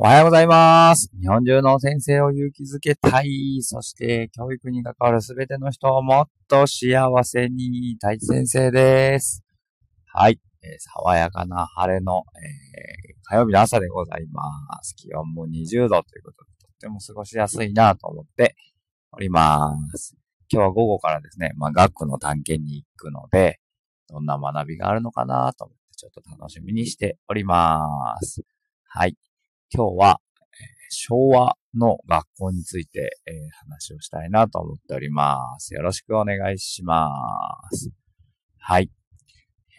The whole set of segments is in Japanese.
おはようございます。日本中の先生を勇気づけたい。そして、教育に関わるすべての人をもっと幸せに。大地先生です。はい。えー爽やかな晴れの、えー火曜日の朝でございます。気温も20度ということで、とっても過ごしやすいなと思っております。今日は午後からですね、まあ、学区の探検に行くので、どんな学びがあるのかなと思って、ちょっと楽しみにしております。はい。今日は、昭和の学校について、えー話をしたいなと思っております。よろしくお願いします。はい。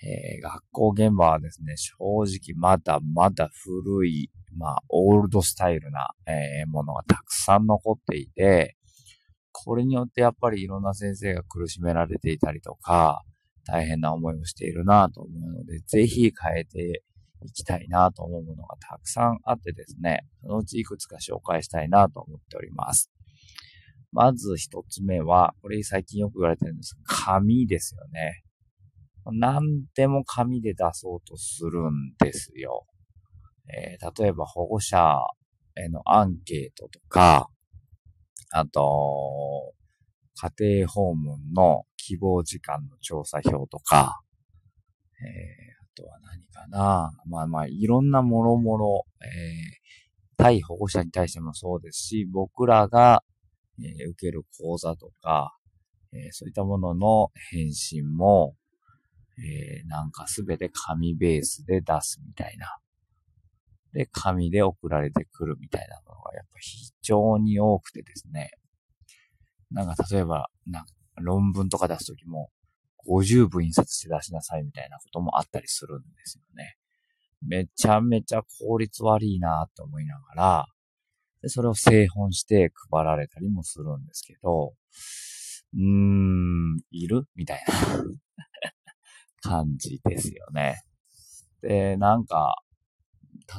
えー学校現場はですね、正直まだまだ古い、まあ、オールドスタイルな、えーものがたくさん残っていて、これによってやっぱりいろんな先生が苦しめられていたりとか、大変な思いをしているなと思うので、ぜひ変えていきたいなと思うものがたくさんあってですね、そのうちいくつか紹介したいなと思っております。まず一つ目は、これ最近よく言われてるんですが、紙ですよね。何でも紙で出そうとするんですよ。えー例えば保護者へのアンケートとか、あと、家庭訪問の希望時間の調査表とか、えーとは何かな。まあまあ、いろんなもろもろ、えー対保護者に対してもそうですし、僕らが、えー受ける講座とか、えーそういったものの返信も、えーなんかすべて紙ベースで出すみたいな。で、紙で送られてくるみたいなのがやっぱ非常に多くてですね。なんか例えば、なんか論文とか出すときも、50部印刷して出しなさいみたいなこともあったりするんですよね。めちゃめちゃ効率悪いなって思いながら、で、それを製本して配られたりもするんですけど、うーん、いる？みたいな 感じですよね。で、なんか、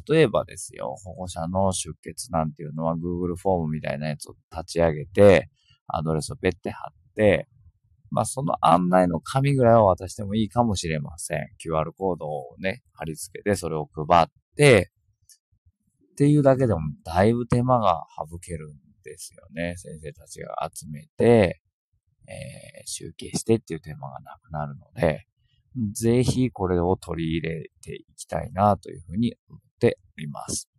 例えばですよ、保護者の出欠なんていうのは Google フォームみたいなやつを立ち上げて、アドレスをペッて貼って、まあその案内の紙ぐらいは渡してもいいかもしれません。QR コードをね、貼り付けてそれを配って、っていうだけでもだいぶ手間が省けるんですよね。先生たちが集めて、えー集計してっていう手間がなくなるので、ぜひこれを取り入れていきたいなというふうに思っております。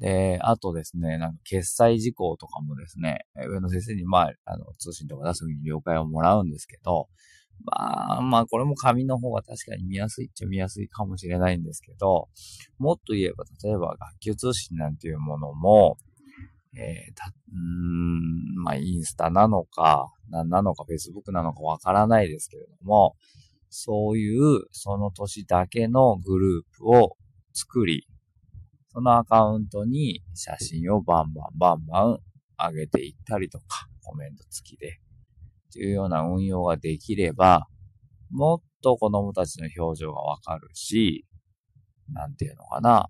で、あとですね、なんか決済事項とかもですね、上野先生に、まあ、あの、通信とか出すときに了解をもらうんですけど、まあ、まあ、これも紙の方が確かに見やすいっちゃ見やすいかもしれないんですけど、もっと言えば、例えば学級通信なんていうものも、えーた、うん、まあ、インスタなのか、何なのか、フェイスブックなのかわからないですけれども、そういう、その年だけのグループを作り、そのアカウントに写真をバンバンバンバン上げていったりとか、コメント付きで、っていうような運用ができれば、もっと子供たちの表情がわかるし、なんていうのかな。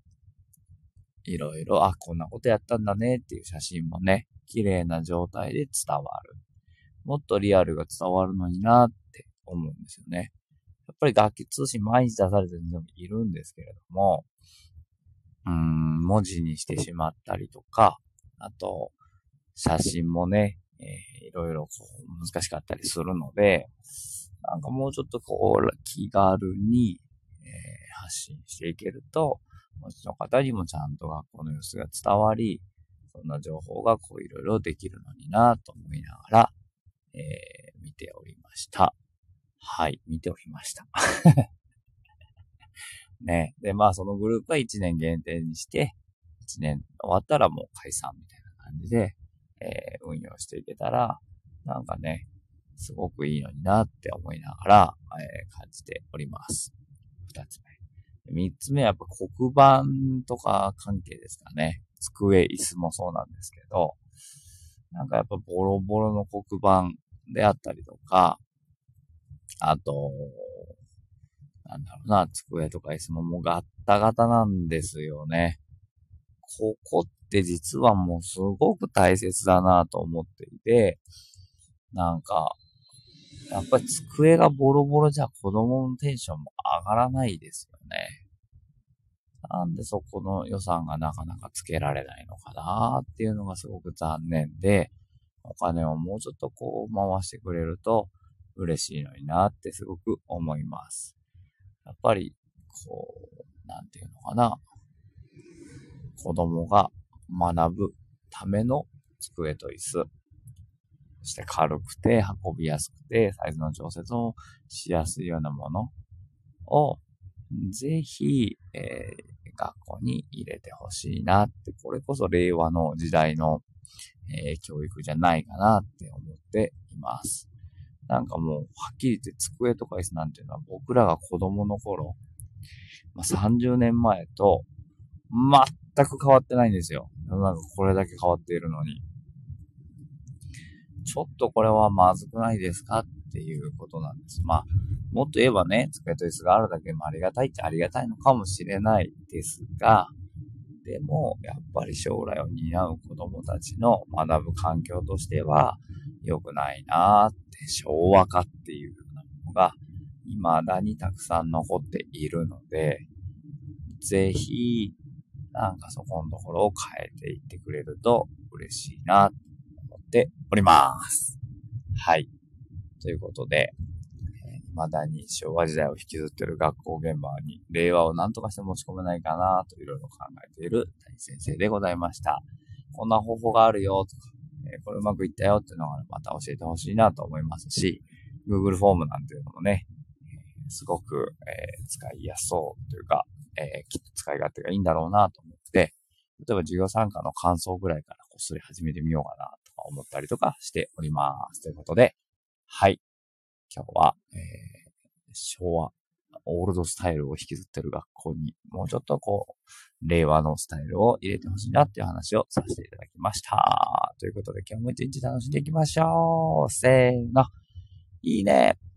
いろいろ、あ、こんなことやったんだねっていう写真もね、綺麗な状態で伝わる。もっとリアルが伝わるのになって思うんですよね。やっぱり楽器通信毎日出されてる人もいるんですけれども、うん、文字にしてしまったりとか、あと、写真もね、えーいろいろこう難しかったりするので、なんかもうちょっとこう、気軽に、えー発信していけると、もちの方にもちゃんと学校の様子が伝わり、そんな情報がこういろいろできるのになと思いながら、えー見ておりました。はい、見ておりました。ね。で、まあそのグループは1年限定にして、1年終わったらもう解散みたいな感じで、えー運用していけたら、なんかね、すごくいいのになって思いながら、えー感じております。二つ目。三つ目はやっぱ黒板とか関係ですかね。机、椅子もそうなんですけど、なんかやっぱボロボロの黒板であったりとか、あと、なんだろうな、机とか椅子ももうガッタガタなんですよね。ここって実はもうすごく大切だなと思っていて、なんか、やっぱり机がボロボロじゃ子供のテンションも上がらないですよね。なんでそこの予算がなかなかつけられないのかなっていうのがすごく残念で、お金をもうちょっとこう回してくれると嬉しいのになってすごく思います。やっぱり、こう、なんていうのかな。子供が学ぶための机と椅子。そして軽くて運びやすくてサイズの調節をしやすいようなものをぜひ、えー、学校に入れてほしいなって、これこそ令和の時代の、えー、教育じゃないかなって思っています。なんかもう、はっきり言って机とか椅子なんていうのは僕らが子供の頃、まあ、30年前と全く変わってないんですよ。世の中これだけ変わっているのに。ちょっとこれはまずくないですかっていうことなんです。まあ、もっと言えばね、机と椅子があるだけでもありがたいっちゃありがたいのかもしれないですが、でも、やっぱり将来を担う子供たちの学ぶ環境としては良くないなーって昭和化っていうようなものが未だにたくさん残っているので、ぜひ、なんかそこのところを変えていってくれると嬉しいなと思っております。はい。ということで、未だに昭和時代を引きずっている学校現場に令和を何とかして持ち込めないかなといろいろ考えている谷先生でございました。こんな方法があるよとか、え、これうまくいったよっていうのがまた教えてほしいなと思いますし、Google フォームなんていうのもね、すごく、えー、使いやすそうというか、えきっと使い勝手がいいんだろうなと思って、例えば授業参加の感想ぐらいからこっそり始めてみようかなとか思ったりとかしております。ということで、はい。今日は、えー、昭和、オールドスタイルを引きずってる学校に、もうちょっとこう、令和のスタイルを入れてほしいなっていう話をさせていただきました。ということで今日も一日楽しんでいきましょう。せーの。いいね。